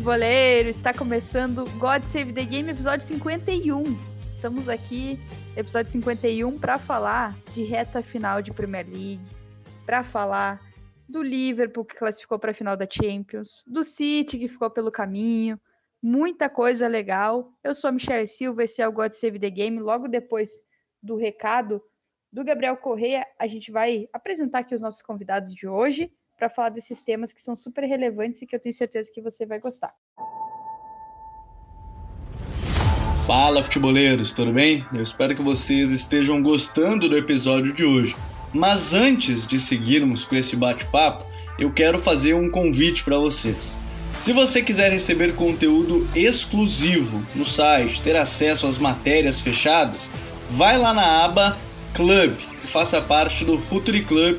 Futeboleiro, está começando God Save the Game, episódio 51. Estamos aqui, episódio 51, para falar de reta final de Premier League, para falar do Liverpool que classificou para a final da Champions, do City que ficou pelo caminho, muita coisa legal. Eu sou a Michelle Silva, esse é o God Save the Game. Logo depois do recado do Gabriel Correia, a gente vai apresentar aqui os nossos convidados de hoje para falar desses temas que são super relevantes e que eu tenho certeza que você vai gostar. Fala, futeboleiros, tudo bem? Eu espero que vocês estejam gostando do episódio de hoje. Mas antes de seguirmos com esse bate-papo, eu quero fazer um convite para vocês. Se você quiser receber conteúdo exclusivo no site, ter acesso às matérias fechadas, vai lá na aba Club e faça parte do Futuri Club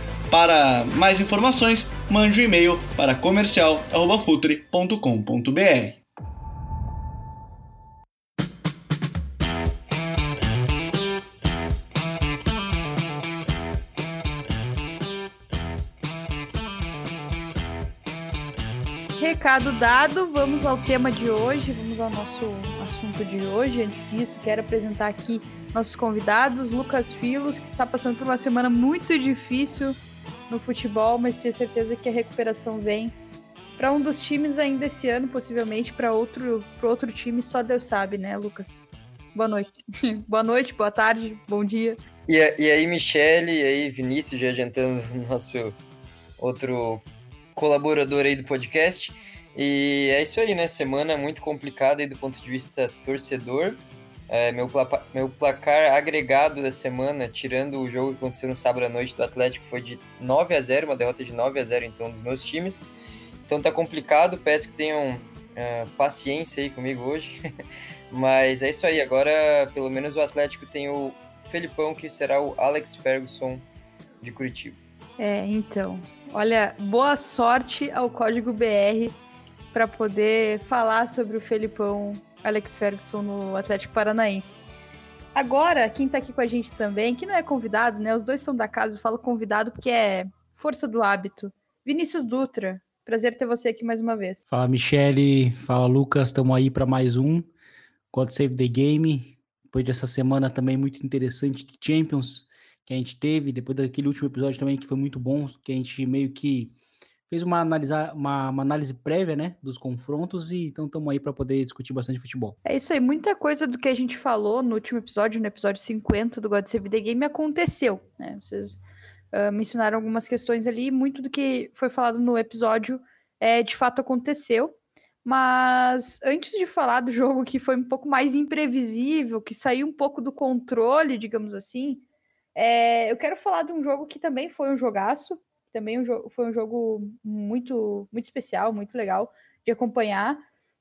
Para mais informações, mande um e-mail para comercial@futre.com.br. Recado dado, vamos ao tema de hoje, vamos ao nosso assunto de hoje. Antes disso, quero apresentar aqui nossos convidados, Lucas Filos, que está passando por uma semana muito difícil no futebol, mas tenho certeza que a recuperação vem para um dos times ainda esse ano, possivelmente para outro, para outro time, só Deus sabe, né, Lucas? Boa noite. boa noite, boa tarde, bom dia. E, e aí, Michele, e aí, Vinícius, já adiantando nosso outro colaborador aí do podcast. E é isso aí, né? Semana muito complicada aí do ponto de vista torcedor. É, meu, pla meu placar agregado da semana, tirando o jogo que aconteceu no sábado à noite do Atlético, foi de 9 a 0 uma derrota de 9 a 0 então dos meus times. Então tá complicado, peço que tenham uh, paciência aí comigo hoje. Mas é isso aí, agora pelo menos o Atlético tem o Felipão, que será o Alex Ferguson de Curitiba. É, então. Olha, boa sorte ao Código BR para poder falar sobre o Felipão Alex Ferguson no Atlético Paranaense. Agora, quem está aqui com a gente também, que não é convidado, né? Os dois são da casa, eu falo convidado porque é força do hábito. Vinícius Dutra, prazer ter você aqui mais uma vez. Fala, Michele. Fala, Lucas. Estamos aí para mais um God Save the Game. Depois dessa semana também muito interessante de Champions que a gente teve, depois daquele último episódio também que foi muito bom, que a gente meio que fez uma, analisar, uma, uma análise prévia, né, dos confrontos e então estamos aí para poder discutir bastante futebol. É isso aí, muita coisa do que a gente falou no último episódio, no episódio 50 do God Save the Game aconteceu, né? Vocês uh, mencionaram algumas questões ali, muito do que foi falado no episódio é, de fato aconteceu. Mas antes de falar do jogo que foi um pouco mais imprevisível, que saiu um pouco do controle, digamos assim, é, eu quero falar de um jogo que também foi um jogaço, também um foi um jogo muito, muito especial, muito legal de acompanhar,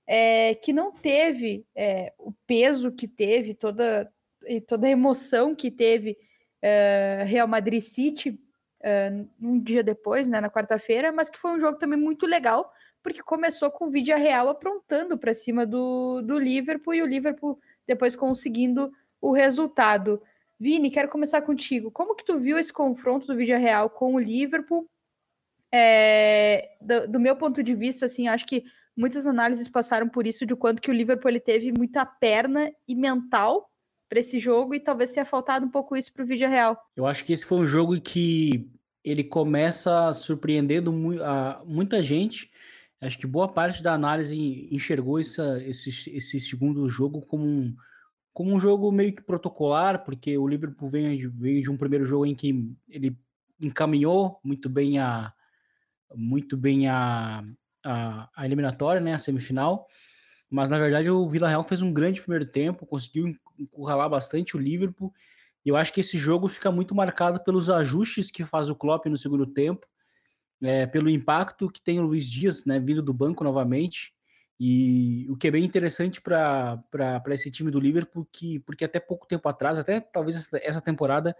é, que não teve é, o peso que teve, toda, e toda a emoção que teve é, Real Madrid City um dia depois, né, na quarta-feira, mas que foi um jogo também muito legal, porque começou com o Vídeo Real aprontando para cima do, do Liverpool e o Liverpool depois conseguindo o resultado. Vini, quero começar contigo. Como que tu viu esse confronto do Vídeo Real com o Liverpool? É, do, do, meu ponto de vista, assim, acho que muitas análises passaram por isso, de quanto que o Liverpool ele teve muita perna e mental para esse jogo e talvez tenha faltado um pouco isso para o Vídeo Real. Eu acho que esse foi um jogo que ele começa surpreendendo a muita gente. Acho que boa parte da análise enxergou essa, esse, esse segundo jogo como um, como um jogo meio que protocolar, porque o Liverpool veio, veio de um primeiro jogo em que ele encaminhou muito bem a muito bem a, a, a eliminatória, né, a semifinal, mas na verdade o Vila Real fez um grande primeiro tempo, conseguiu encurralar bastante o Liverpool, e eu acho que esse jogo fica muito marcado pelos ajustes que faz o Klopp no segundo tempo, é, pelo impacto que tem o Luiz Dias, né, vindo do banco novamente, E o que é bem interessante para esse time do Liverpool, que, porque até pouco tempo atrás, até talvez essa temporada,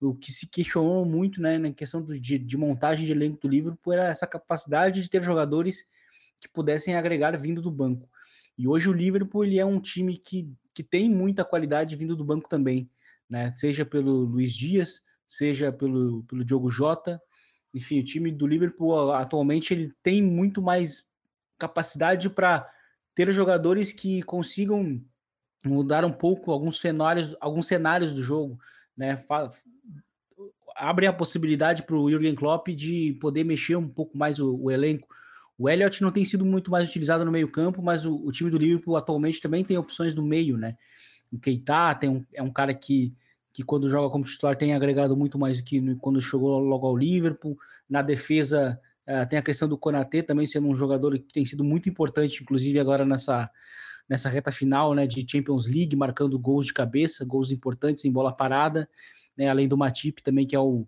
o que se questionou muito né, na questão do, de, de montagem de elenco do Liverpool era essa capacidade de ter jogadores que pudessem agregar vindo do banco. E hoje o Liverpool ele é um time que, que tem muita qualidade vindo do banco também, né? Seja pelo Luiz Dias, seja pelo, pelo Diogo Jota. Enfim, o time do Liverpool atualmente ele tem muito mais capacidade para ter jogadores que consigam mudar um pouco alguns cenários, alguns cenários do jogo, né? Abre a possibilidade para o Jürgen Klopp de poder mexer um pouco mais o, o, elenco. O Elliott não tem sido muito mais utilizado no meio-campo, mas o, o, time do Liverpool atualmente também tem opções do meio, né? O Keita tem um, é um cara que, que, quando joga como titular, tem agregado muito mais do que quando chegou logo ao Liverpool. Na defesa, Uh, tem a questão do Konatê também sendo um jogador que tem sido muito importante, inclusive agora nessa, nessa reta final né, de Champions League, marcando gols de cabeça, gols importantes em bola parada, né, além do Matip também, que é, o,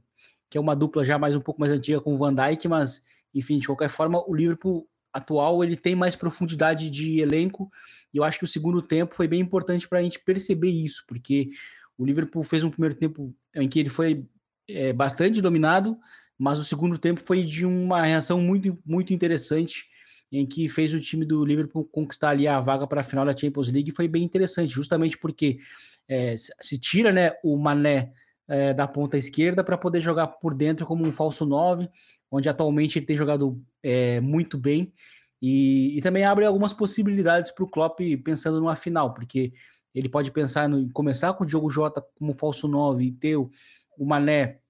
que é uma dupla já mais um pouco mais antiga com o Van Dijk, mas enfim, de qualquer forma, o Liverpool atual ele tem mais profundidade de elenco, e eu acho que o segundo tempo foi bem importante para a gente perceber isso, porque o Liverpool fez um primeiro tempo em que ele foi é, bastante dominado, mas o segundo tempo foi de uma reação muito, muito interessante, em que fez o time do Liverpool conquistar ali a vaga para a final da Champions League, foi bem interessante, justamente porque é, se tira né, o Mané é, da ponta esquerda para poder jogar por dentro como um falso 9, onde atualmente ele tem jogado é, muito bem, e, e, também abre algumas possibilidades para o Klopp pensando numa final, porque ele pode pensar em começar com o Diogo Jota como falso 9 e ter o, o Mané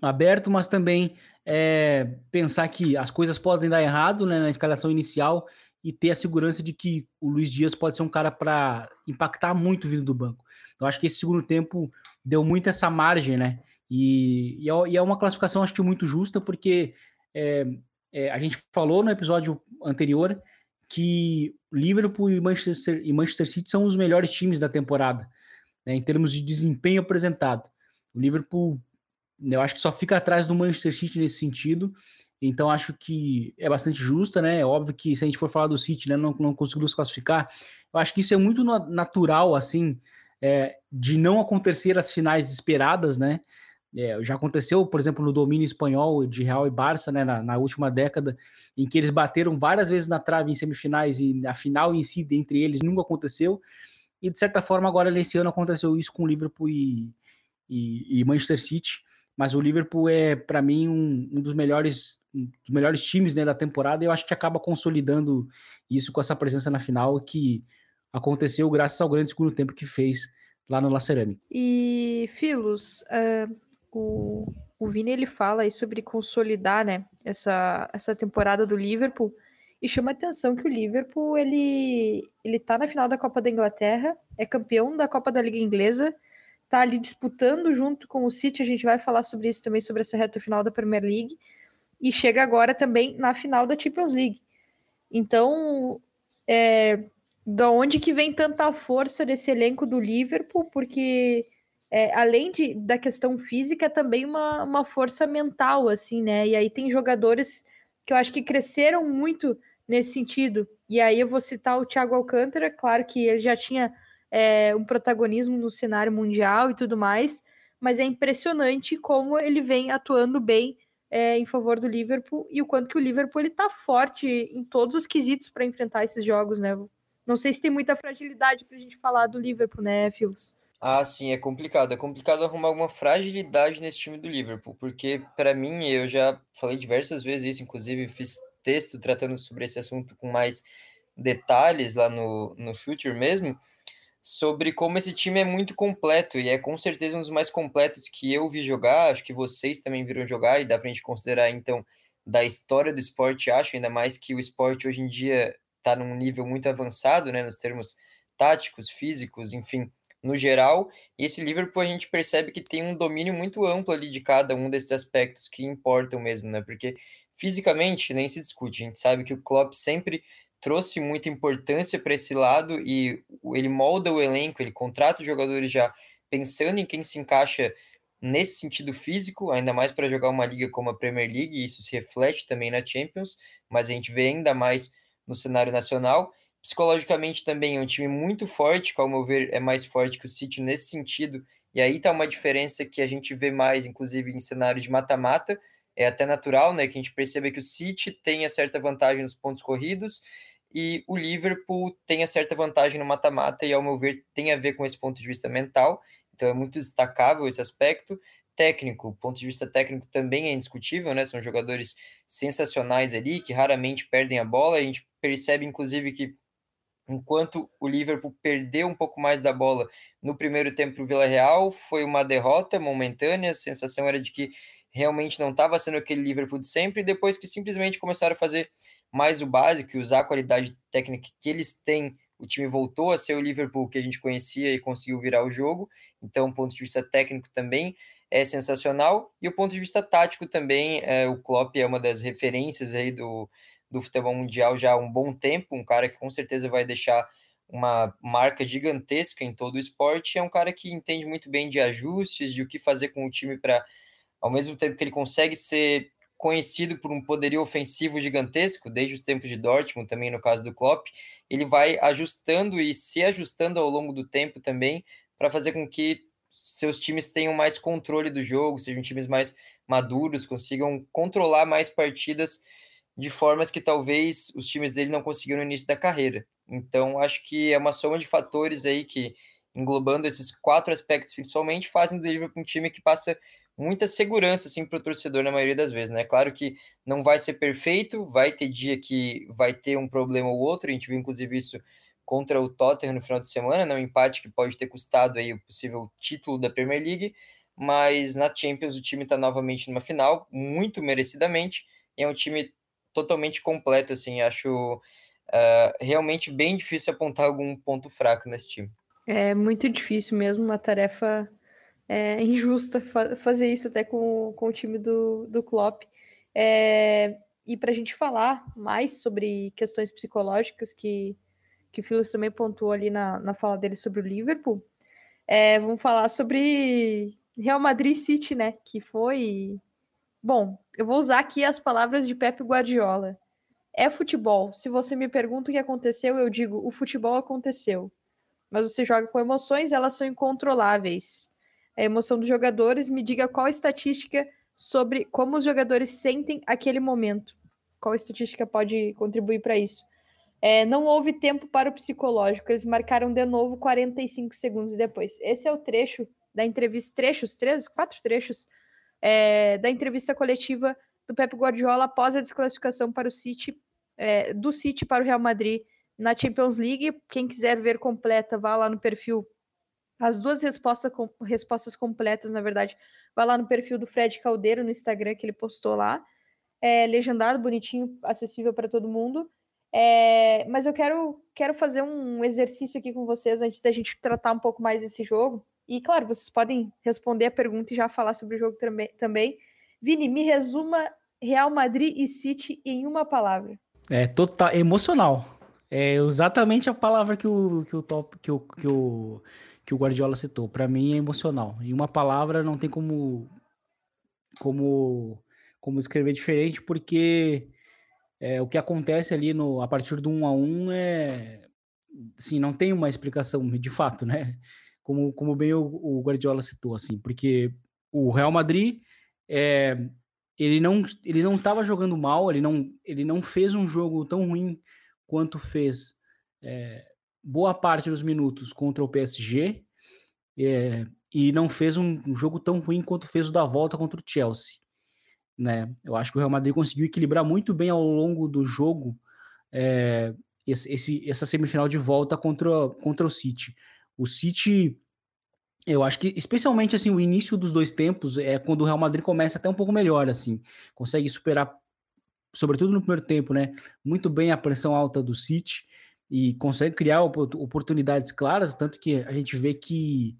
aberto, mas também é, pensar que as coisas podem dar errado né, na escalação inicial e ter a segurança de que o Luiz Dias pode ser um cara para impactar muito vindo do banco. Eu acho que esse segundo tempo deu muito essa margem, né? E, é, e é uma classificação, acho que muito justa, porque é, é, a gente falou no episódio anterior que Liverpool e Manchester, e Manchester City são os melhores times da temporada, né, em termos de desempenho apresentado. O Liverpool eu acho que só fica atrás do Manchester City nesse sentido. Então acho que é bastante justa, né? É óbvio que se a gente for falar do City, né, não, não se classificar. Eu acho que isso é muito natural, assim, é, de não acontecer as finais esperadas, né? É, já aconteceu, por exemplo, no domínio espanhol de Real e Barça, né, na, na, última década, em que eles bateram várias vezes na trave em semifinais e a final em si, entre eles, nunca aconteceu. E de certa forma, agora nesse ano aconteceu isso com Liverpool e, e, e Manchester City mas o Liverpool é, para mim, um, um, dos melhores um dos melhores times né, da temporada e eu acho que acaba consolidando isso com essa presença na final que aconteceu graças ao grande segundo tempo que fez lá no La Cerâmica. E, Filos, uh, o, o Vini ele fala aí sobre consolidar né, essa, essa temporada do Liverpool e chama a atenção que o Liverpool ele, ele tá na final da Copa da Inglaterra, é campeão da Copa da Liga Inglesa tá ali disputando junto com o City, a gente vai falar sobre isso também, sobre essa reta final da Premier League, e chega agora também na final da Champions League. Então, é, da onde que vem tanta força desse elenco do Liverpool? Porque é, além de, da questão física, é também uma, uma força mental, assim, né? E aí tem jogadores que eu acho que cresceram muito nesse sentido. E aí eu vou citar o Thiago Alcântara, claro que ele já tinha é, um protagonismo no cenário mundial e tudo mais, mas é impressionante como ele vem atuando bem é, em favor do Liverpool e o quanto que o Liverpool ele tá forte em todos os quesitos para enfrentar esses jogos, né? Não sei se tem muita fragilidade para a gente falar do Liverpool, né, Filos? Ah, sim, é complicado. É complicado arrumar alguma fragilidade nesse time do Liverpool, porque para mim, eu já falei diversas vezes isso, inclusive fiz texto tratando sobre esse assunto com mais detalhes lá no, no Future mesmo sobre como esse time é muito completo e é com certeza um dos mais completos que eu vi jogar, acho que vocês também viram jogar e dá pra gente considerar então da história do esporte, acho ainda mais que o esporte hoje em dia está num nível muito avançado, né, nos termos táticos, físicos, enfim, no geral. E esse Liverpool a gente percebe que tem um domínio muito amplo ali de cada um desses aspectos que importam mesmo, né? Porque fisicamente nem se discute. A gente sabe que o Klopp sempre trouxe muita importância para esse lado e ele molda o elenco, ele contrata os jogadores já pensando em quem se encaixa nesse sentido físico, ainda mais para jogar uma liga como a Premier League, e isso se reflete também na Champions, mas a gente vê ainda mais no cenário nacional. Psicologicamente também é um time muito forte, que ao meu ver é mais forte que o City nesse sentido. E aí tá uma diferença que a gente vê mais, inclusive em cenário de mata-mata. É até natural, né, que a gente perceba que o City tenha certa vantagem nos pontos corridos e o Liverpool tenha certa vantagem no mata-mata e ao meu ver tem a ver com esse ponto de vista mental. Então é muito destacável esse aspecto técnico, ponto de vista técnico também é indiscutível, né? São jogadores sensacionais ali que raramente perdem a bola. A gente percebe inclusive que enquanto o Liverpool perdeu um pouco mais da bola no primeiro tempo para o Vila Real, foi uma derrota momentânea, a sensação era de que realmente não estava sendo aquele Liverpool de sempre, depois que simplesmente começaram a fazer mais o básico e usar a qualidade técnica que eles têm, o time voltou a ser o Liverpool que a gente conhecia e conseguiu virar o jogo, então o ponto de vista técnico também é sensacional, e o ponto de vista tático também, é, o Klopp é uma das referências aí do, do futebol mundial já há um bom tempo, um cara que com certeza vai deixar uma marca gigantesca em todo o esporte. É um cara que entende muito bem de ajustes, de o que fazer com o time para, ao mesmo tempo que ele consegue ser conhecido por um poderio ofensivo gigantesco, desde os tempos de Dortmund, também no caso do Klopp, ele vai ajustando e se ajustando ao longo do tempo também para fazer com que seus times tenham mais controle do jogo, sejam times mais maduros, consigam controlar mais partidas de formas que talvez os times dele não conseguiram no início da carreira. Então, acho que é uma soma de fatores aí que, englobando esses quatro aspectos principalmente, fazem do Liverpool um time que passa muita segurança assim para o torcedor na maioria das vezes, né? Claro que não vai ser perfeito, vai ter dia que vai ter um problema ou outro, a gente viu inclusive isso contra o Tottenham no final de semana, né? um empate que pode ter custado aí o possível título da Premier League, mas na Champions o time está novamente numa final, muito merecidamente, é um time totalmente completo, assim, acho uh, realmente bem difícil apontar algum ponto fraco nesse time. É muito difícil mesmo, uma tarefa é, injusta fa fazer isso até com, com o time do, do Klopp. É, e para a gente falar mais sobre questões psicológicas que, que o Phillips também pontuou ali na, na fala dele sobre o Liverpool, é, vamos falar sobre Real Madrid City, né? Que foi Bom, eu vou usar aqui as palavras de Pepe Guardiola. É futebol. Se você me pergunta o que aconteceu, eu digo: o futebol aconteceu. Mas você joga com emoções, elas são incontroláveis. A emoção dos jogadores me diga qual estatística sobre como os jogadores sentem aquele momento. Qual estatística pode contribuir para isso? É, não houve tempo para o psicológico. Eles marcaram de novo 45 segundos depois. Esse é o trecho da entrevista, trechos, três, quatro trechos é, da entrevista coletiva do Pep Guardiola após a desclassificação para o City, é, do City para o Real Madrid na Champions League. Quem quiser ver completa, vá lá no perfil. As duas respostas, com, respostas completas, na verdade, vá lá no perfil do Fred Caldeiro no Instagram que ele postou lá. É, legendado, bonitinho, acessível para todo mundo. É, mas eu quero, quero fazer um exercício aqui com vocês antes da gente tratar um pouco mais desse jogo. E, claro, vocês podem responder a pergunta e já falar sobre o jogo também. Vini, me resuma Real Madrid e City em uma palavra. É total, emocional. É exatamente a palavra que o, que o, top, que o, que o, que o Guardiola citou. Para mim é emocional. Em uma palavra não tem como, como, como escrever diferente, porque é, o que acontece ali no, a partir do um a um é. Assim, não tem uma explicação de fato, né? como, como bem o, o Guardiola citou, assim, porque o Real Madrid é, ele não ele não estava jogando mal, ele não ele não fez um jogo tão ruim quanto fez é, boa parte dos minutos contra o PSG é, e não fez um, jogo tão ruim quanto fez o da volta contra o Chelsea, né? Eu acho que o Real Madrid conseguiu equilibrar muito bem ao longo do jogo é, esse, essa semifinal de volta contra, contra o City. O City, eu acho que especialmente assim o início dos dois tempos é quando o Real Madrid começa até um pouco melhor assim, consegue superar sobretudo no primeiro tempo, né, muito bem a pressão alta do City e consegue criar oportunidades claras, tanto que a gente vê que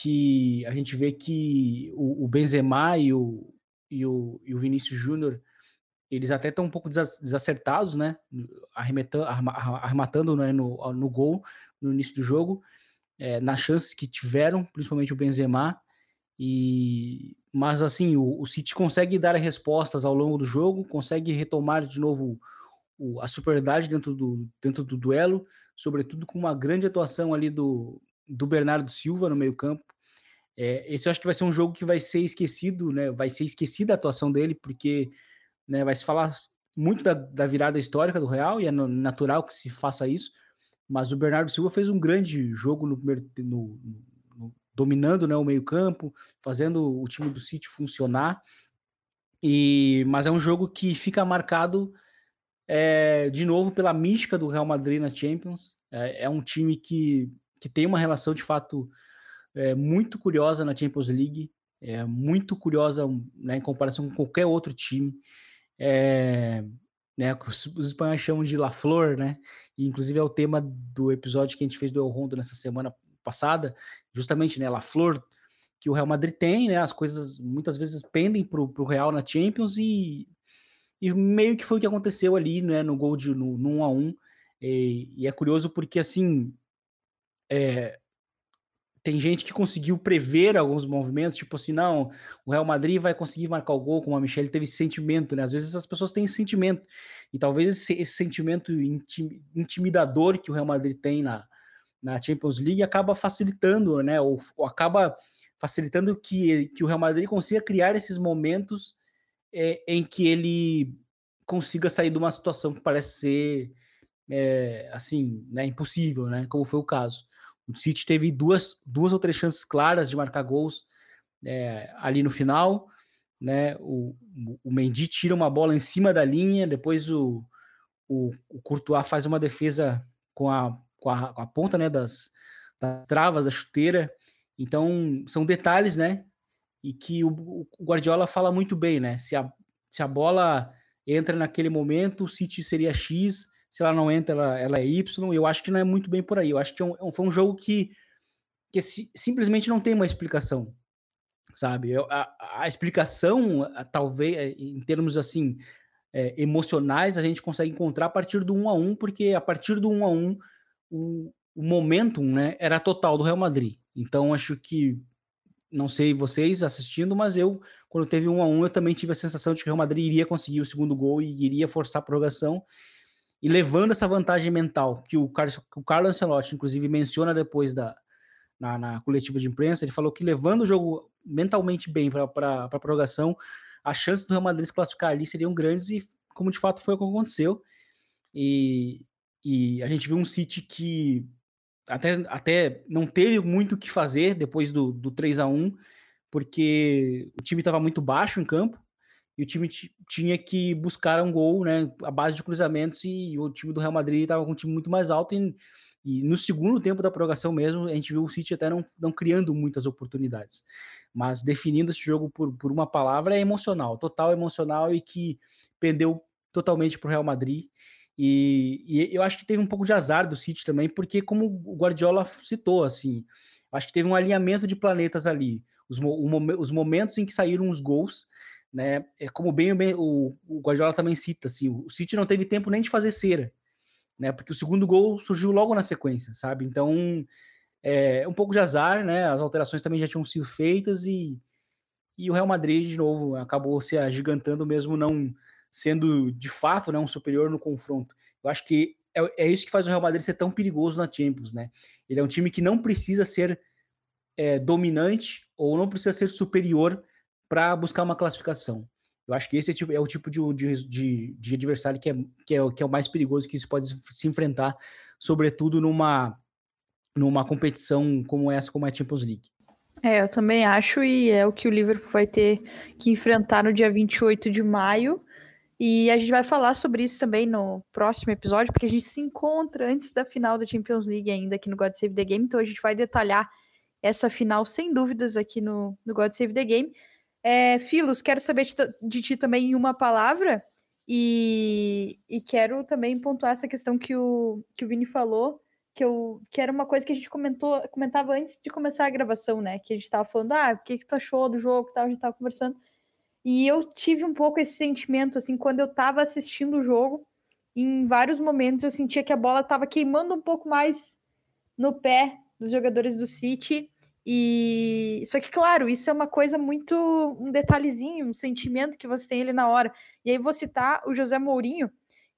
que a gente vê que o, o Benzema e o, e o, e o Vinícius Júnior eles até estão um pouco desacertados, né? Arrematando né, no, no gol no início do jogo, é, nas chances que tiveram, principalmente o Benzema. E, mas assim, o, o City consegue dar respostas ao longo do jogo, consegue retomar de novo o, a superioridade dentro do, dentro do duelo, sobretudo com uma grande atuação ali do, do Bernardo Silva no meio-campo. É, esse eu acho que vai ser um jogo que vai ser esquecido, né? Vai ser esquecida a atuação dele, porque né, vai se falar muito da, da virada histórica do Real, e é natural que se faça isso. Mas o Bernardo Silva fez um grande jogo no, no, no dominando né, o meio-campo, fazendo o time do City funcionar. E, mas é um jogo que fica marcado é, de novo pela mística do Real Madrid na Champions. É, é um time que, que tem uma relação de fato é, muito curiosa na Champions League, é muito curiosa né, em comparação com qualquer outro time. É, né, os, os, espanhóis chamam de La Flor, né? E, inclusive é o tema do episódio que a gente fez do El Rondo nessa semana passada, justamente, né, La Flor, que o Real Madrid tem, né? As coisas muitas vezes pendem para o Real na Champions e e meio que foi o que aconteceu ali, né, no gol de no, no 1 a 1 e, e é curioso porque assim é, tem gente que conseguiu prever alguns movimentos, tipo assim, não, o Real Madrid vai conseguir marcar o gol, como a Michelle teve sentimento, né? Às vezes as pessoas têm esse sentimento, e talvez esse, esse sentimento intimidador que o Real Madrid tem na, na Champions League acaba facilitando, né? Ou, ou acaba facilitando que, que o Real Madrid consiga criar esses momentos é, em que ele consiga sair de uma situação que parece ser é, assim, né, impossível, né? Como foi o caso. O City teve duas, duas ou três chances claras de marcar gols é, ali no final, né? O, o Mendy tira uma bola em cima da linha, depois o, o, o Courtois faz uma defesa com a, com a, com a ponta, né? Das, das travas da chuteira. Então são detalhes, né? E que o, o, Guardiola fala muito bem, né? Se a, se a bola entra naquele momento, o City seria X, se ela não entra, ela, ela é Y. Eu acho que não é muito bem por aí. Eu acho que é um, é foi um jogo que, que si, simplesmente não tem uma explicação, sabe? Eu, a, a, explicação, a, talvez, é, em termos assim é, emocionais, a gente consegue encontrar a partir do 1 a 1 porque a partir do 1 a 1 o, o momentum né, era total do Real Madrid. Então, acho que não sei vocês assistindo, mas eu, quando teve um a um, eu também tive a sensação de que o Real Madrid iria conseguir o segundo gol e iria forçar a prorrogação. E levando essa vantagem mental que o Carlos, o Carlos Ancelotti, inclusive, menciona depois da, na, na, coletiva de imprensa, ele falou que levando o jogo mentalmente bem para a prorrogação, as chances do Real Madrid se classificar ali seriam grandes e, como de fato foi o que aconteceu. E, e a gente viu um City que até, até não teve muito o que fazer depois do, do 3 a 1 porque o time estava muito baixo em campo e o time tinha que buscar um gol, né, a base de cruzamentos e o time do Real Madrid estava com um time muito mais alto e, e, no segundo tempo da prorrogação mesmo, a gente viu o City até não, não criando muitas oportunidades. Mas definindo esse jogo por, por uma palavra é emocional, total emocional e que pendeu totalmente para o Real Madrid e, e, eu acho que teve um pouco de azar do City também, porque como o Guardiola citou, assim, acho que teve um alinhamento de planetas ali. Os, o, os momentos em que saíram os gols, né? É como bem, bem o, o, Guardiola também cita, assim, o City não teve tempo nem de fazer cera, né? Porque o segundo gol surgiu logo na sequência, sabe? Então é um pouco de azar, né? As alterações também já tinham sido feitas e, e o Real Madrid, de novo, acabou se agigantando mesmo não sendo de fato né, um superior no confronto. Eu acho que é, é, isso que faz o Real Madrid ser tão perigoso na Champions, né? Ele é um time que não precisa ser é, dominante ou não precisa ser superior para buscar uma classificação. Eu acho que esse é, tipo, é o tipo de, de, de, adversário que é, que, é, que é o mais perigoso que se pode se enfrentar, sobretudo numa, numa competição como essa, como é a Champions League. É, eu também acho, e é o que o Liverpool vai ter que enfrentar no dia 28 de maio. E a gente vai falar sobre isso também no próximo episódio, porque a gente se encontra antes da final da Champions League ainda aqui no God Save the Game, então a gente vai detalhar essa final sem dúvidas aqui no, no God Save the Game. É, Filos, quero saber de, ti também em uma palavra, e, e quero também pontuar essa questão que o, que o Vini falou, que, eu, que era uma coisa que a gente comentou, comentava antes de começar a gravação, né? Que a gente tava falando, ah, o que, que tu achou do jogo tal, a gente tava conversando. E eu tive um pouco esse sentimento, assim, quando eu estava assistindo o jogo, em vários momentos eu sentia que a bola estava queimando um pouco mais no pé dos jogadores do City. E só que, claro, isso é uma coisa muito. um detalhezinho, um sentimento que você tem ali na hora. E aí vou citar o José Mourinho,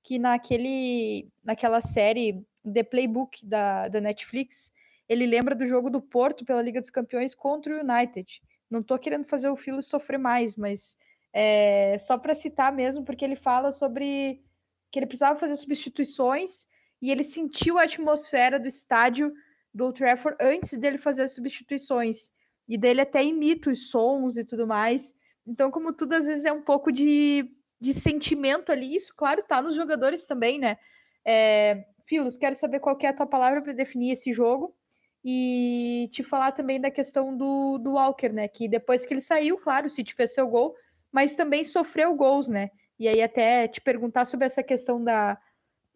que naquele, naquela série The Playbook da, da Netflix, ele lembra do jogo do Porto pela Liga dos Campeões contra o United. Não estou querendo fazer o Filo sofrer mais, mas é, só para citar mesmo, porque ele fala sobre que ele precisava fazer substituições e ele sentiu a atmosfera do estádio do Old Trafford antes dele fazer as substituições. E dele até imita os sons e tudo mais. Então, como tudo às vezes é um pouco de, de sentimento ali, isso, claro, tá nos jogadores também, né? É, Filos, quero saber qual que é a tua palavra para definir esse jogo e te falar também da questão do, do Walker, né? Que depois que ele saiu, claro, o City fez seu gol, mas também sofreu gols, né? E aí até te perguntar sobre essa questão da,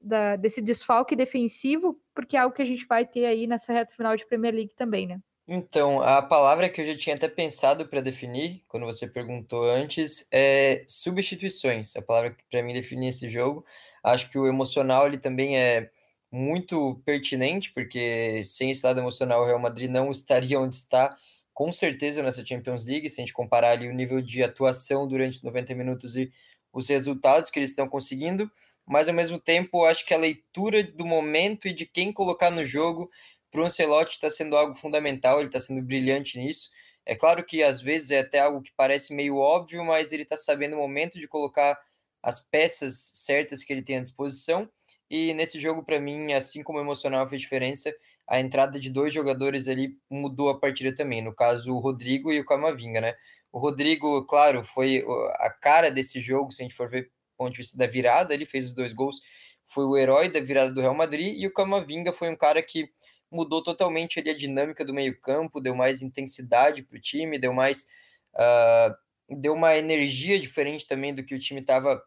da, desse desfalque defensivo, porque é algo que a gente vai ter aí nessa reta final de Premier League também, né? Então, a palavra que eu já tinha até pensado para definir, quando você perguntou antes, é substituições. A palavra que para mim define esse jogo. Acho que o emocional ele também é muito pertinente, porque sem esse lado emocional o Real Madrid não estaria onde está, com certeza, nessa Champions League, se a gente comparar ali o nível de atuação durante os 90 minutos e os resultados que eles estão conseguindo, mas ao mesmo tempo acho que a leitura do momento e de quem colocar no jogo para o Ancelotti está sendo algo fundamental, ele está sendo brilhante nisso. É claro que às vezes é até algo que parece meio óbvio, mas ele está sabendo o momento de colocar as peças certas que ele tem à disposição. E nesse jogo, para mim, assim como o emocional fez diferença, a entrada de dois jogadores ali mudou a partida também. No caso, o Rodrigo e o Camavinga, né? O Rodrigo, claro, foi a cara desse jogo, se a gente for ver ponto de vista da virada, ele fez os dois gols, foi o herói da virada do Real Madrid, e o Camavinga foi um cara que mudou totalmente ali a dinâmica do meio-campo, deu mais intensidade para o time, deu mais. Uh, deu uma energia diferente também do que o time estava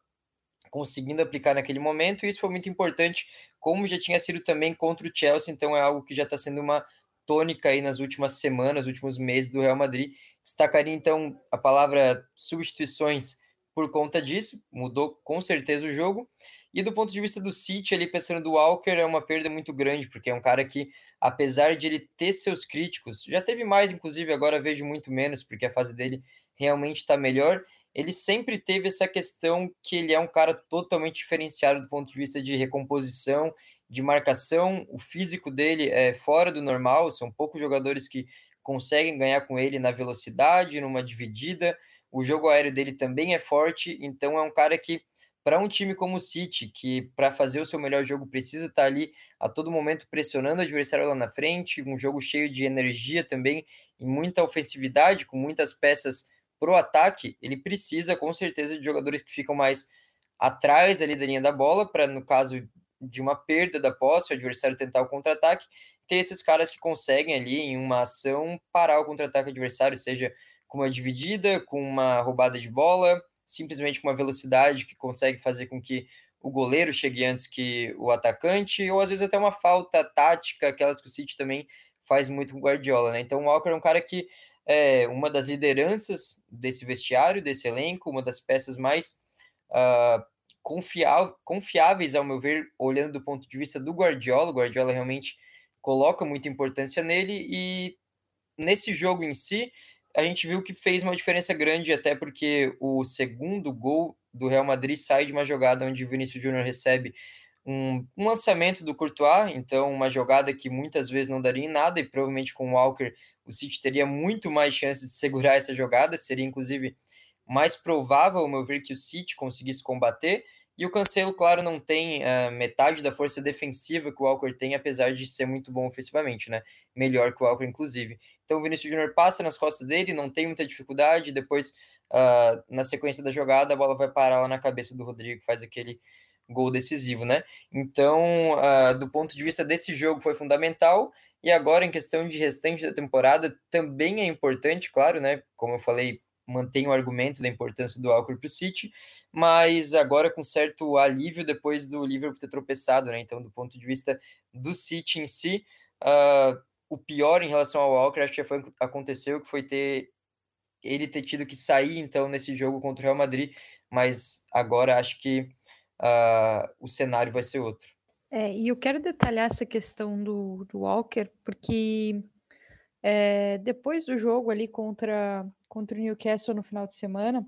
conseguindo aplicar naquele momento, e isso foi muito importante, como já tinha sido também contra o Chelsea, então é algo que já está sendo uma tônica aí nas últimas semanas, últimos meses do Real Madrid. Destacaria então a palavra substituições por conta disso, mudou com certeza o jogo. E do ponto de vista do City, ali pensando do Walker, é uma perda muito grande, porque é um cara que, apesar de ele ter seus críticos, já teve mais, inclusive, agora vejo muito menos, porque a fase dele realmente está melhor. Ele sempre teve essa questão que ele é um cara totalmente diferenciado do ponto de vista de recomposição de marcação, o físico dele é fora do normal, são poucos jogadores que conseguem ganhar com ele na velocidade, numa dividida. O jogo aéreo dele também é forte, então é um cara que para um time como o City, que para fazer o seu melhor jogo precisa estar tá ali a todo momento pressionando o adversário lá na frente, um jogo cheio de energia também e muita ofensividade, com muitas peças pro ataque, ele precisa com certeza de jogadores que ficam mais atrás ali da linha da bola, para no caso de uma perda da posse, o adversário tentar o contra-ataque, ter esses caras que conseguem ali em uma ação parar o contra-ataque adversário, seja com uma dividida, com uma roubada de bola, simplesmente com uma velocidade que consegue fazer com que o goleiro chegue antes que o atacante, ou às vezes até uma falta tática, aquelas que o City também faz muito com o Guardiola, né? Então o Walker é um cara que é uma das lideranças desse vestiário, desse elenco, uma das peças mais uh, confiáveis, ao meu ver, olhando do ponto de vista do Guardiola. O Guardiola realmente coloca muita importância nele e nesse jogo em si, a gente viu que fez uma diferença grande, até porque o segundo gol do Real Madrid sai de uma jogada onde o Vinícius Júnior recebe um, um, lançamento do Courtois, então uma jogada que muitas vezes não daria em nada, e provavelmente com o Walker o City teria muito mais chances de segurar essa jogada, seria inclusive mais provável, ao meu ver, que o City conseguisse combater. E o Cancelo, claro, não tem uh, metade da força defensiva que o Walker tem, apesar de ser muito bom ofensivamente, né? Melhor que o Walker, inclusive. Então o Vinícius Júnior passa nas costas dele, não tem muita dificuldade. Depois, uh, na sequência da jogada, a bola vai parar lá na cabeça do Rodrigo, faz aquele gol decisivo, né? Então, uh, do ponto de vista desse jogo, foi fundamental. E agora, em questão de restante da temporada, também é importante, claro, né? Como eu falei, mantém o argumento da importância do Walker para o City, mas agora com certo alívio depois do Liverpool ter tropeçado, né? Então, do ponto de vista do City em si, uh, o pior em relação ao Walker, acho que já foi, aconteceu, que foi ter ele ter tido que sair, então, nesse jogo contra o Real Madrid, mas agora acho que uh, o cenário vai ser outro. É, e eu quero detalhar essa questão do, do Walker, porque é, depois do jogo ali contra, contra o Newcastle no final de semana,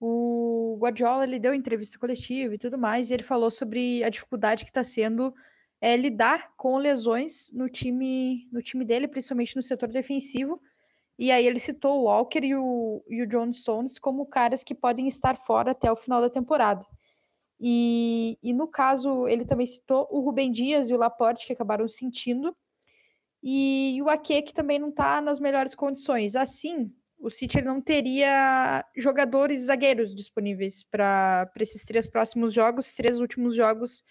o Guardiola ele deu entrevista coletiva e tudo mais, e ele falou sobre a dificuldade que está sendo é, lidar com lesões no time, no time dele, principalmente no setor defensivo. E aí ele citou o Walker e o, e o John Stones como caras que podem estar fora até o final da temporada. E, e no caso, ele também citou o Rubem Dias e o Laporte, que acabaram sentindo, e, o Ake, que também não está nas melhores condições. Assim, o City não teria jogadores zagueiros disponíveis para esses três próximos jogos, três últimos jogos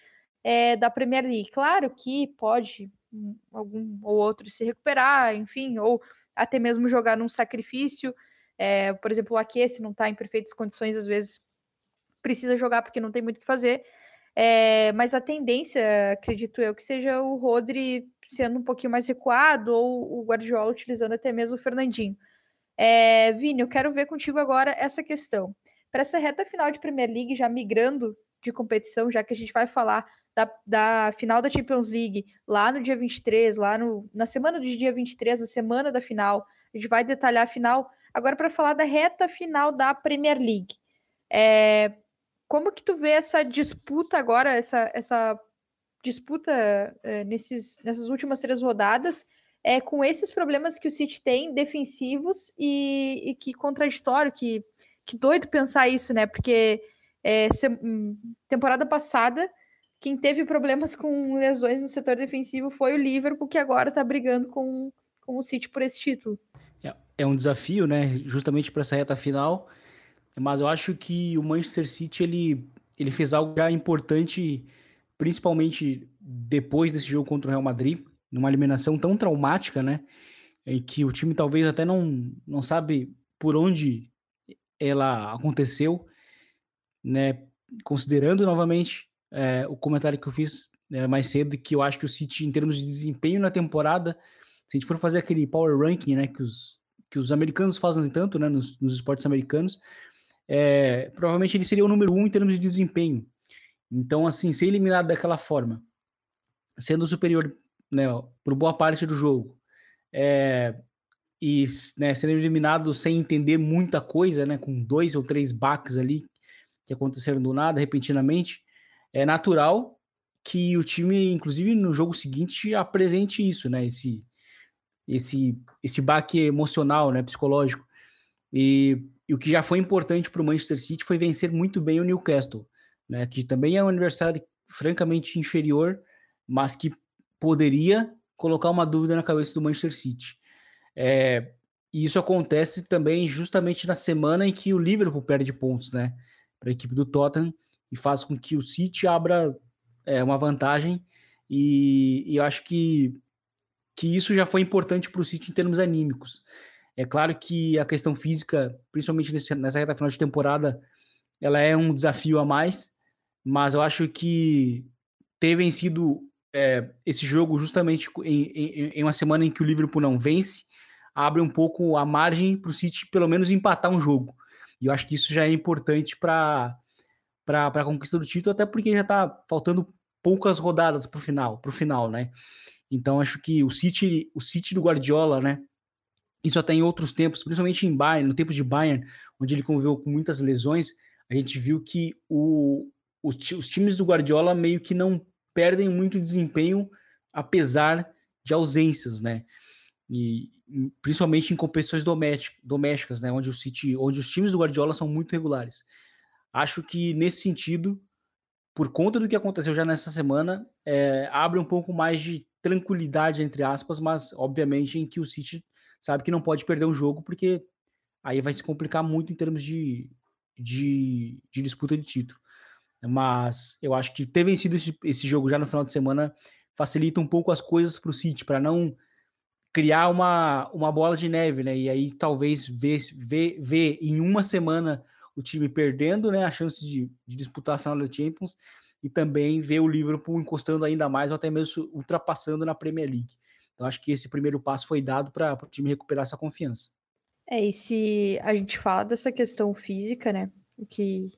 é, da Premier League. Claro que pode algum ou outro se recuperar, enfim, ou até mesmo jogar num sacrifício. É, por exemplo, o Ake, se não está em perfeitas condições, às vezes precisa jogar porque não tem muito o que fazer. É, mas a tendência, acredito eu, que seja o Rodri sendo um pouquinho mais recuado ou o Guardiola utilizando até mesmo o Fernandinho. É, Vini, eu quero ver contigo agora essa questão. Para essa reta final de Premier League, já migrando de competição, já que a gente vai falar da, da final da Champions League lá no dia 23, lá no, na semana do dia 23, na semana da final, a gente vai detalhar a final. Agora, para falar da reta final da Premier League. É, como que tu vê essa disputa agora, essa, essa disputa é, nesses, nessas últimas três rodadas, é, com esses problemas que o City tem defensivos e, e que contraditório, que, que doido pensar isso, né? Porque é, se, hum, temporada passada, quem teve problemas com lesões no setor defensivo foi o Liverpool, que agora está brigando com, com o City por esse título. É, é um desafio, né? Justamente para essa reta final. Mas eu acho que o Manchester City ele, ele fez algo já importante, principalmente depois desse jogo contra o Real Madrid, numa eliminação tão traumática, né? Em que o time talvez até não, não sabe por onde ela aconteceu, né? Considerando novamente é, o comentário que eu fiz é, mais cedo, que eu acho que o City, em termos de desempenho na temporada, se a gente for fazer aquele power ranking, né, que os, que os americanos fazem tanto, né, nos, nos esportes americanos, é, provavelmente ele seria o número um em termos de desempenho. Então, assim, ser eliminado daquela forma, sendo superior, né, por boa parte do jogo, é, e né, sendo eliminado sem entender muita coisa, né, com dois ou três baques ali que aconteceram do nada, repentinamente, é natural que o time, inclusive no jogo seguinte, apresente isso, né? Esse, esse, esse baque emocional, né? Psicológico. E, e o que já foi importante para o Manchester City foi vencer muito bem o Newcastle, né? Que também é um adversário francamente inferior, mas que poderia colocar uma dúvida na cabeça do Manchester City. É, e isso acontece também justamente na semana em que o Liverpool perde pontos, né? Para a equipe do Tottenham e faz com que o City abra é, uma vantagem. E, e, eu acho que, que isso já foi importante para o City em termos anímicos. É claro que a questão física, principalmente nessa reta final de temporada, ela é um desafio a mais, mas eu acho que ter vencido é, esse jogo justamente em, em, em, uma semana em que o Liverpool não vence, abre um pouco a margem para o City pelo menos empatar um jogo. E eu acho que isso já é importante para para a conquista do título, até porque já está faltando poucas rodadas para o final, pro final, né? Então acho que o City, o City do Guardiola, né? Isso até em outros tempos, principalmente em Bayern, no tempo de Bayern, onde ele conviveu com muitas lesões, a gente viu que o, os, os times do Guardiola meio que não perdem muito desempenho, apesar de ausências, né? E principalmente em competições domésticas, né? Onde o City, onde os times do Guardiola são muito regulares. Acho que nesse sentido, por conta do que aconteceu já nessa semana, é, abre um pouco mais de tranquilidade, entre aspas, mas obviamente em que o City sabe que não pode perder um jogo, porque aí vai se complicar muito em termos de, de, de disputa de título. Mas eu acho que ter vencido esse, esse jogo já no final de semana facilita um pouco as coisas para o City, para não criar uma, uma bola de neve, né? E aí talvez ver, ver, ver em uma semana o time perdendo né, a chance de, de disputar a final da Champions e também ver o Liverpool encostando ainda mais ou até mesmo ultrapassando na Premier League. Então acho que esse primeiro passo foi dado para o time recuperar essa confiança. É, e se a gente fala dessa questão física, né, que,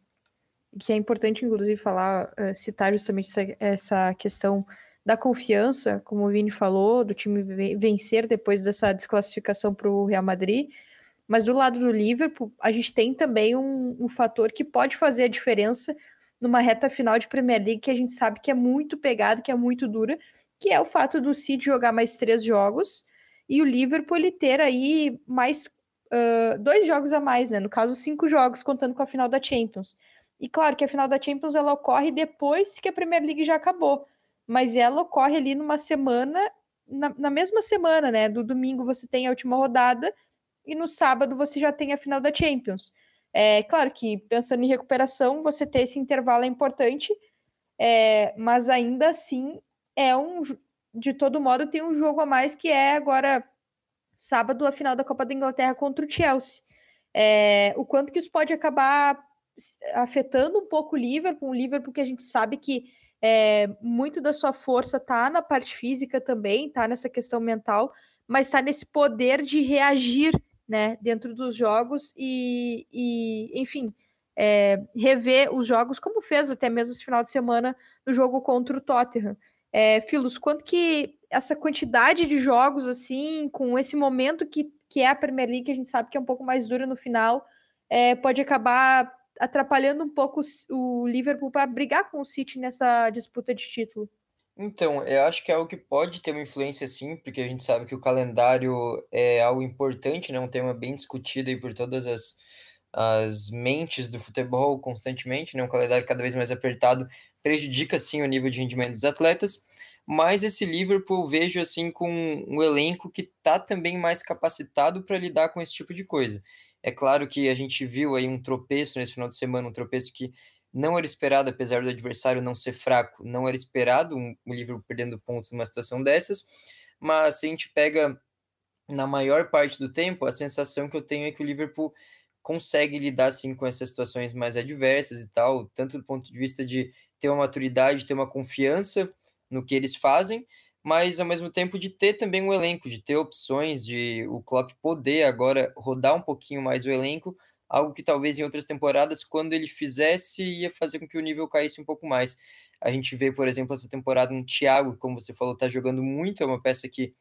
que é importante inclusive falar, uh, citar justamente essa, essa questão da confiança, como o Vini falou, do time vencer depois dessa desclassificação para o Real Madrid, Mas do lado do Liverpool, a gente tem também um, um fator que pode fazer a diferença numa reta final de Premier League que a gente sabe que é muito pegada, que é muito dura, que é o fato do City jogar mais três jogos e o Liverpool ele ter aí mais uh, dois jogos a mais, né? No caso, cinco jogos, contando com a final da Champions. E claro que a final da Champions ela ocorre depois que a Premier League já acabou, mas ela ocorre ali numa semana, na, na mesma semana, né? Do domingo você tem a última rodada e no sábado você já tem a final da Champions. É claro que pensando em recuperação, você ter esse intervalo é importante, é, mas ainda assim é um de todo modo tem um jogo a mais que é agora sábado a final da Copa da Inglaterra contra o Chelsea. É, o quanto que isso pode acabar afetando um pouco o Liverpool, um Liverpool que a gente sabe que é, muito da sua força tá na parte física também, tá nessa questão mental, mas tá nesse poder de reagir né, dentro dos jogos e, e enfim, é, rever os jogos, como fez até mesmo esse final de semana no jogo contra o Tottenham. É, Filos, quanto que essa quantidade de jogos, assim, com esse momento que, que é a Premier League, que a gente sabe que é um pouco mais dura no final, é, pode acabar atrapalhando um pouco o Liverpool para brigar com o City nessa disputa de título? Então, eu acho que é algo que pode ter uma influência sim, porque a gente sabe que o calendário é algo importante, né? Um tema bem discutido aí por todas as, as mentes do futebol constantemente, né? Um calendário cada vez mais apertado prejudica sim o nível de rendimento dos atletas, mas esse Liverpool vejo assim com um elenco que está também mais capacitado para lidar com esse tipo de coisa. É claro que a gente viu aí um tropeço nesse final de semana, um tropeço que não era esperado, apesar do adversário não ser fraco, não era esperado um, o Liverpool perdendo pontos numa situação dessas, mas se a gente pega na maior parte do tempo, a sensação que eu tenho é que o Liverpool consegue lidar assim com essas situações mais adversas e tal, tanto do ponto de vista de ter uma maturidade, ter uma confiança no que eles fazem, mas ao mesmo tempo de ter também um elenco, de ter opções, de o Klopp poder agora rodar um pouquinho mais o elenco algo que talvez em outras temporadas, quando ele fizesse, ia fazer com que o nível caísse um pouco mais. A gente vê, por exemplo, essa temporada no Thiago, como você falou, está jogando muito, é uma peça que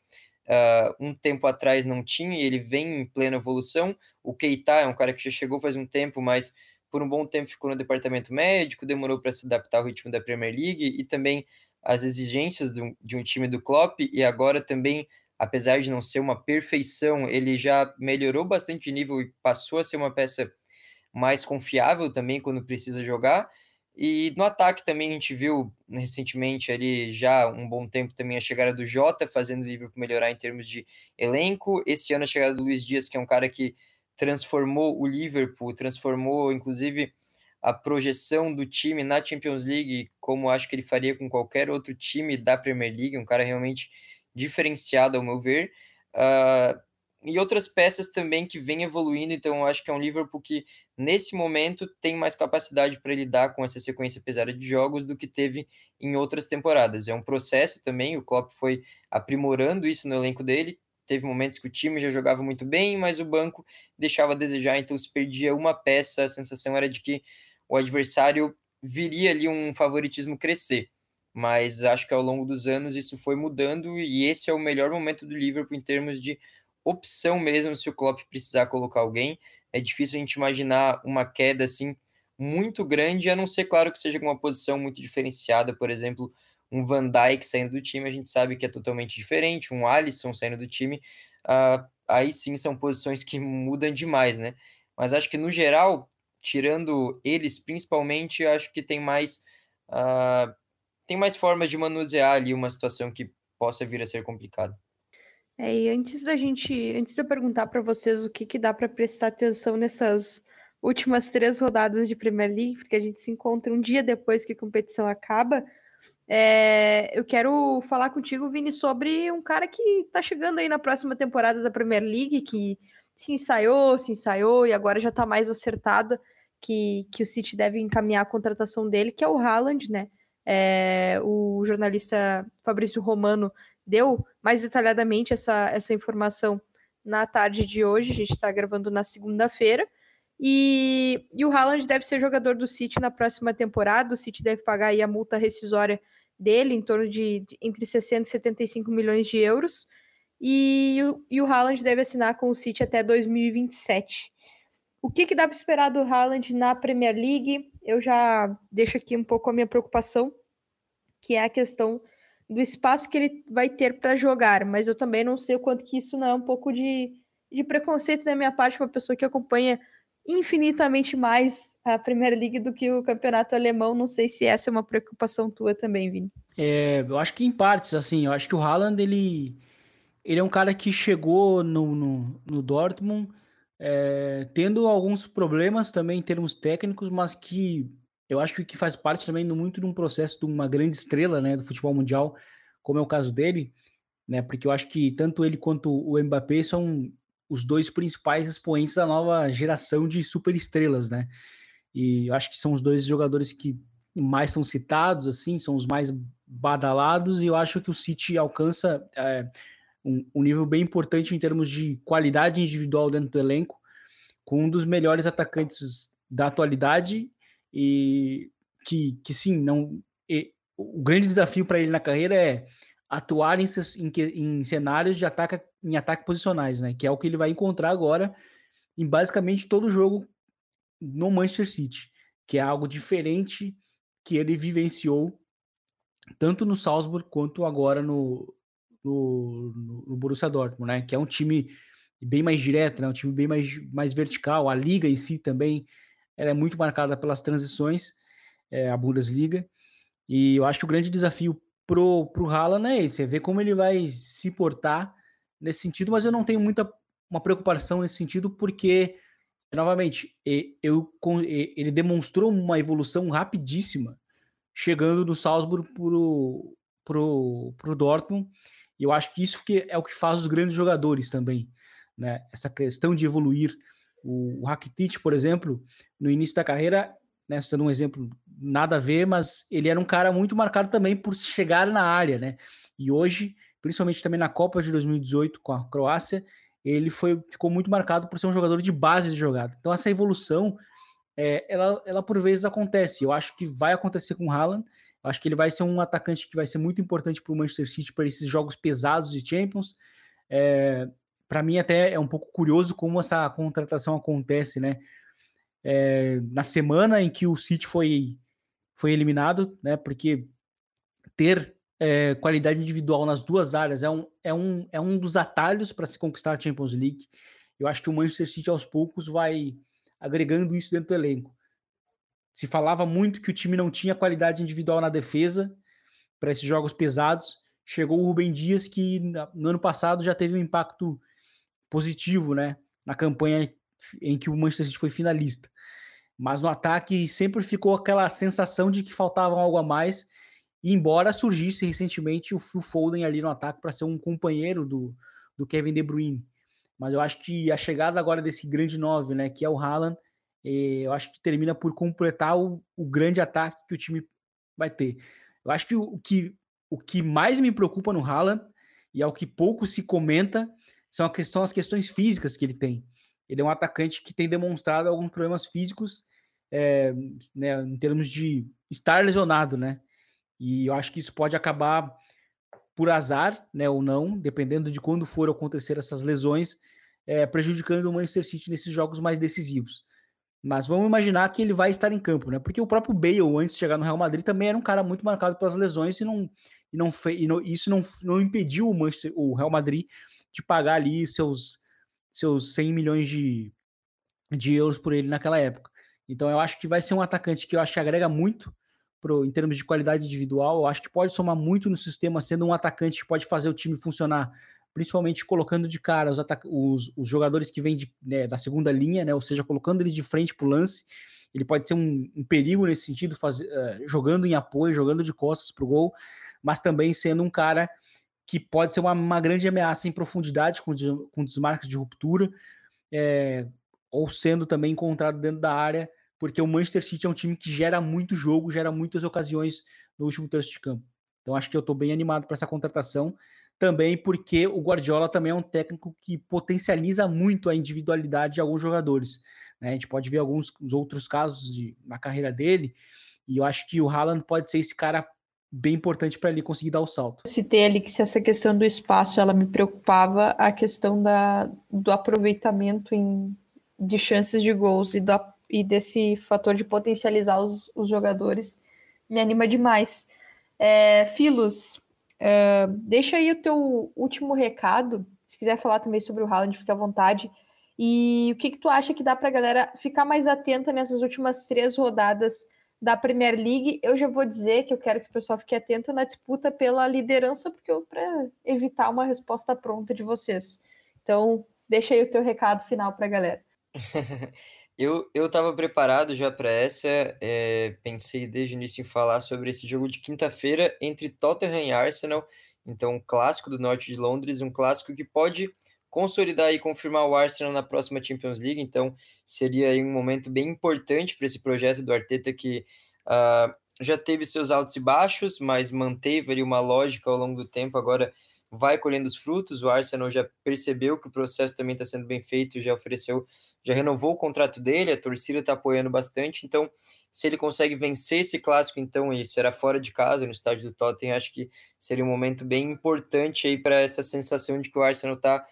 uh, um tempo atrás não tinha, e ele vem em plena evolução. O Keita é um cara que já chegou faz um tempo, mas por um bom tempo ficou no departamento médico, demorou para se adaptar ao ritmo da Premier League e também as exigências de um, de um time do Klopp, e agora também apesar de não ser uma perfeição, ele já melhorou bastante de nível e passou a ser uma peça mais confiável também quando precisa jogar. E no ataque também a gente viu recentemente ali já um bom tempo também a chegada do Jota, fazendo o Liverpool melhorar em termos de elenco. Esse ano a chegada do Luiz Dias, que é um cara que transformou o Liverpool, transformou inclusive a projeção do time na Champions League, como acho que ele faria com qualquer outro time da Premier League, um cara realmente diferenciado, ao meu ver. Uh, e outras peças também que vem evoluindo, então acho que é um Liverpool que, nesse momento, tem mais capacidade para lidar com essa sequência pesada de jogos do que teve em outras temporadas. É um processo também, o Klopp foi aprimorando isso no elenco dele, teve momentos que o time já jogava muito bem, mas o banco deixava a desejar, então se perdia uma peça, a sensação era de que o adversário viria ali um favoritismo crescer mas acho que ao longo dos anos isso foi mudando e esse é o melhor momento do Liverpool em termos de opção mesmo se o Klopp precisar colocar alguém. É difícil a gente imaginar uma queda assim muito grande, a não ser claro que seja uma posição muito diferenciada, por exemplo, um Van Dijk saindo do time, a gente sabe que é totalmente diferente, um Alisson saindo do time, uh, aí sim são posições que mudam demais, né? Mas acho que no geral, tirando eles principalmente, acho que tem mais uh, tem mais formas de manusear ali uma situação que possa vir a ser complicada. É, e antes da gente, antes de eu perguntar para vocês o que, que dá para prestar atenção nessas últimas três rodadas de Premier League, porque a gente se encontra um dia depois que a competição acaba, é, eu quero falar contigo, Vini, sobre um cara que está chegando aí na próxima temporada da Premier League, que se ensaiou, se ensaiou e agora já está mais acertada que, que o City deve encaminhar a contratação dele, que é o Haaland, né? É, o jornalista Fabrício Romano deu mais detalhadamente essa, essa informação na tarde de hoje. A gente está gravando na segunda-feira. E, e o Haaland deve ser jogador do City na próxima temporada. O City deve pagar aí a multa rescisória dele, em torno de, de entre 60 e 75 milhões de euros. e, e o Haaland deve assinar com o City até 2027. O que, que dá para esperar do Haaland na Premier League? Eu já deixo aqui um pouco a minha preocupação, que é a questão do espaço que ele vai ter para jogar, mas eu também não sei o quanto que isso não é um pouco de, de preconceito da minha parte, uma pessoa que acompanha infinitamente mais a Premier League do que o campeonato alemão. Não sei se essa é uma preocupação tua também, Vini. É, eu acho que em partes, assim, eu acho que o Haaland, ele, ele é um cara que chegou no, no, no Dortmund é, tendo alguns problemas também em termos técnicos, mas que eu acho que faz parte também muito de um processo de uma grande estrela né, do futebol mundial, como é o caso dele, né, porque eu acho que tanto ele quanto o Mbappé são os dois principais expoentes da nova geração de superestrelas, né? E eu acho que são os dois jogadores que mais são citados, assim, são os mais badalados, e eu acho que o City alcança é, um, um nível bem importante em termos de qualidade individual dentro do elenco, com um dos melhores atacantes da atualidade e que, que sim, não e, o grande desafio para ele na carreira é atuar em, em, em, cenários de ataque em ataque posicionais, né? Que é o que ele vai encontrar agora em basicamente todo jogo no Manchester City, que é algo diferente que ele vivenciou tanto no Salzburg quanto agora no, no, no, Borussia Dortmund, né? Que é um time bem mais direto, né? Um time bem mais, mais vertical. A liga em si também é muito marcada pelas transições, é, a Bundesliga. E eu acho que o grande desafio pro, pro Haaland é esse, é ver como ele vai se portar nesse sentido, mas eu não tenho muita uma preocupação nesse sentido, porque, novamente, eu, ele demonstrou uma evolução rapidíssima chegando do Salzburg pro, pro, pro Dortmund, e eu acho que isso que é o que faz os grandes jogadores também, né? Essa questão de evoluir. O, Rakitic, por exemplo, no início da carreira, né, dando um exemplo nada a ver, mas ele era um cara muito marcado também por chegar na área, né? E hoje, principalmente também na Copa de 2018 com a Croácia, ele foi ficou muito marcado por ser um jogador de base de jogada. Então essa evolução, é, ela, ela por vezes acontece. Eu acho que vai acontecer com o Haaland, Acho que ele vai ser um atacante que vai ser muito importante para o Manchester City para esses jogos pesados de Champions. É, para mim até é um pouco curioso como essa contratação acontece, né? É, na semana em que o City foi, foi eliminado, né? Porque ter é, qualidade individual nas duas áreas é um, é um, é um dos atalhos para se conquistar a Champions League. Eu acho que o Manchester City aos poucos vai agregando isso dentro do elenco. Se falava muito que o time não tinha qualidade individual na defesa para esses jogos pesados. Chegou o Rubem Dias, que no ano passado já teve um impacto positivo né, na campanha em que o Manchester City foi finalista. Mas no ataque sempre ficou aquela sensação de que faltava algo a mais, embora surgisse recentemente o Phil Foden ali no ataque para ser um companheiro do, do Kevin De Bruyne. Mas eu acho que a chegada agora desse grande nove, né, que é o Haaland, eu acho que termina por completar o, o, grande ataque que o time vai ter. Eu acho que o, que o que mais me preocupa no Haaland, e é o que pouco se comenta, são questão, as questões físicas que ele tem. Ele é um atacante que tem demonstrado alguns problemas físicos é, né, em termos de estar lesionado, né? E eu acho que isso pode acabar por azar, né, ou não, dependendo de quando for acontecer essas lesões, é, prejudicando o Manchester City nesses jogos mais decisivos. Mas vamos imaginar que ele vai estar em campo, né? Porque o próprio Bale, antes de chegar no Real Madrid, também era um cara muito marcado pelas lesões e não e não fez, e não, isso não, não impediu o, o Real Madrid de pagar ali seus seus 100 milhões de, de euros por ele naquela época. Então eu acho que vai ser um atacante que eu acho que agrega muito pro, em termos de qualidade individual. Eu acho que pode somar muito no sistema, sendo um atacante que pode fazer o time funcionar principalmente colocando de cara os, os, os jogadores que vêm de, né, da segunda linha, né, ou seja, colocando eles de frente para o lance. Ele pode ser um, um perigo nesse sentido, faz, uh, jogando em apoio, jogando de costas para o gol, mas também sendo um cara que pode ser uma, uma grande ameaça em profundidade, com, com desmarques de ruptura, é, ou sendo também encontrado dentro da área, porque o Manchester City é um time que gera muito jogo, gera muitas ocasiões no último terço de campo. Então acho que eu estou bem animado para essa contratação também porque o Guardiola também é um técnico que potencializa muito a individualidade de alguns jogadores. Né? A gente pode ver alguns outros casos de, na carreira dele, e eu acho que o Haaland pode ser esse cara bem importante para ele conseguir dar o salto. Eu citei ali que se essa questão do espaço ela me preocupava, a questão da, do aproveitamento em, de chances de gols e, do, e desse fator de potencializar os, os jogadores me anima demais. É, Filos, é, deixa aí o teu último recado. Se quiser falar também sobre o Haaland, fica à vontade. E o que, que tu acha que dá para a galera ficar mais atenta nessas últimas três rodadas da Premier League? Eu já vou dizer que eu quero que o pessoal fique atento na disputa pela liderança, porque para evitar uma resposta pronta de vocês. Então, deixa aí o teu recado final para a galera. eu estava preparado já para essa, é, pensei desde o início em falar sobre esse jogo de quinta-feira entre Tottenham e Arsenal. Então, um clássico do norte de Londres, um clássico que pode consolidar e confirmar o Arsenal na próxima Champions League, então seria um momento bem importante para esse projeto do Arteta que uh, já teve seus altos e baixos, mas manteve ali uma lógica ao longo do tempo, agora vai colhendo os frutos, o Arsenal já percebeu que o processo também está sendo bem feito, já ofereceu, já renovou o contrato dele, a torcida está apoiando bastante, então se ele consegue vencer esse clássico, então, e será fora de casa, no estádio do Tottenham, acho que seria um momento bem importante aí para essa sensação de que o Arsenal está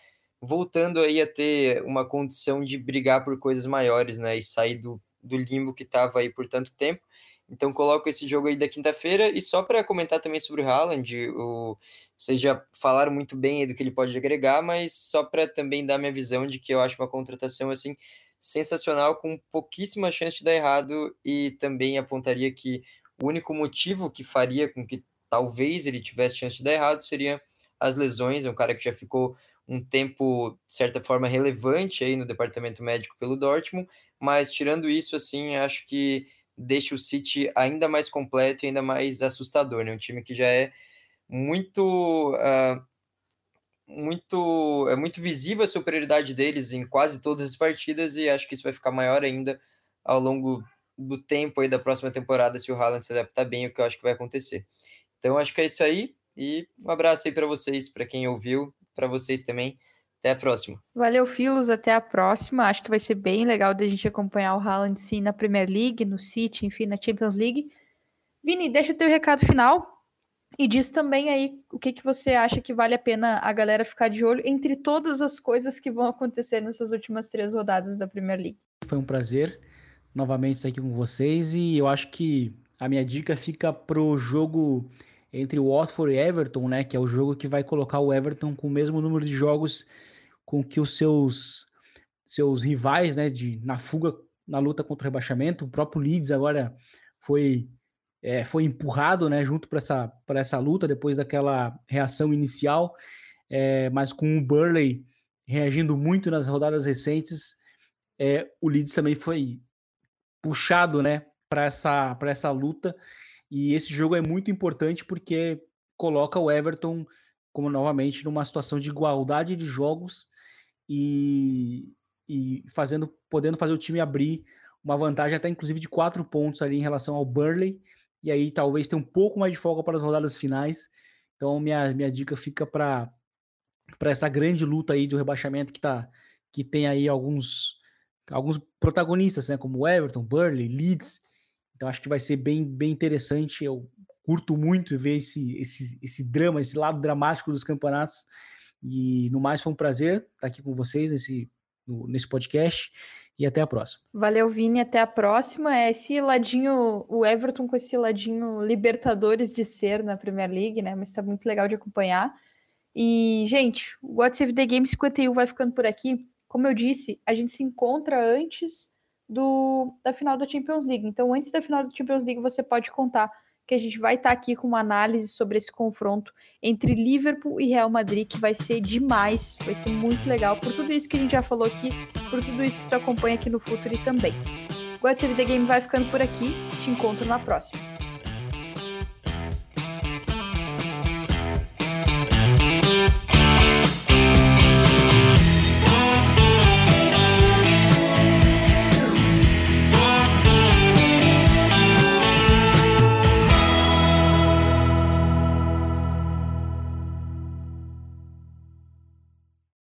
voltando aí a ter uma condição de brigar por coisas maiores, né? E sair do, do limbo que estava aí por tanto tempo. Então coloco esse jogo aí da quinta-feira e só para comentar também sobre o Haaland, o, vocês já falaram muito bem do que ele pode agregar, mas só para também dar minha visão de que eu acho uma contratação assim sensacional com pouquíssima chance de dar errado e também apontaria que o único motivo que faria com que talvez ele tivesse chance de dar errado seria as lesões, é um cara que já ficou um tempo, de certa forma, relevante aí no departamento médico pelo Dortmund, mas tirando isso, assim, acho que deixa o City ainda mais completo e ainda mais assustador, né? Um time que já é muito... Uh, muito é muito visível a superioridade deles em quase todas as partidas e acho que isso vai ficar maior ainda ao longo do tempo aí da próxima temporada se o Haaland se adaptar bem, o que eu acho que vai acontecer. Então acho que é isso aí e um abraço aí para vocês, para quem ouviu para vocês também. Até a próxima. Valeu, Filos. Até a próxima. Acho que vai ser bem legal da gente acompanhar o Haaland sim na Premier League, no City, enfim, na Champions League. Vini, deixa teu recado final e diz também aí o que, que você acha que vale a pena a galera ficar de olho entre todas as coisas que vão acontecer nessas últimas três rodadas da Premier League. Foi um prazer novamente estar aqui com vocês e eu acho que a minha dica fica pro jogo entre o Watford e Everton, né, que é o jogo que vai colocar o Everton com o mesmo número de jogos com que os seus seus rivais, né, de na fuga na luta contra o rebaixamento. O próprio Leeds agora foi é, foi empurrado, né, junto para essa para essa luta depois daquela reação inicial, é, mas com o Burley reagindo muito nas rodadas recentes, é, o Leeds também foi puxado, né, para essa para essa luta e esse jogo é muito importante porque coloca o Everton como novamente numa situação de igualdade de jogos e, e fazendo, podendo fazer o time abrir uma vantagem até inclusive de quatro pontos ali em relação ao Burley e aí talvez ter um pouco mais de folga para as rodadas finais. Então minha, minha dica fica para para essa grande luta aí do rebaixamento que tá que tem aí alguns alguns protagonistas, né, como Everton, Burley, Leeds então acho que vai ser bem, bem interessante. Eu curto muito ver esse, esse, esse drama, esse lado dramático dos campeonatos. E no mais foi um prazer estar aqui com vocês nesse, no, nesse podcast. E até a próxima. Valeu, Vini. Até a próxima. É esse ladinho, o Everton com esse ladinho Libertadores de ser na Premier League, né? Mas está muito legal de acompanhar. E, gente, o What's Save the Game 51 vai ficando por aqui. Como eu disse, a gente se encontra antes do, da final da Champions League. Então, antes da final da Champions League, você pode contar que a gente vai estar tá aqui com uma análise sobre esse confronto entre Liverpool e Real Madrid, que vai ser demais, vai ser muito legal, por tudo isso que a gente já falou aqui, por tudo isso que tu acompanha aqui no Futuri também. O What's The Game vai ficando por aqui, te encontro na próxima.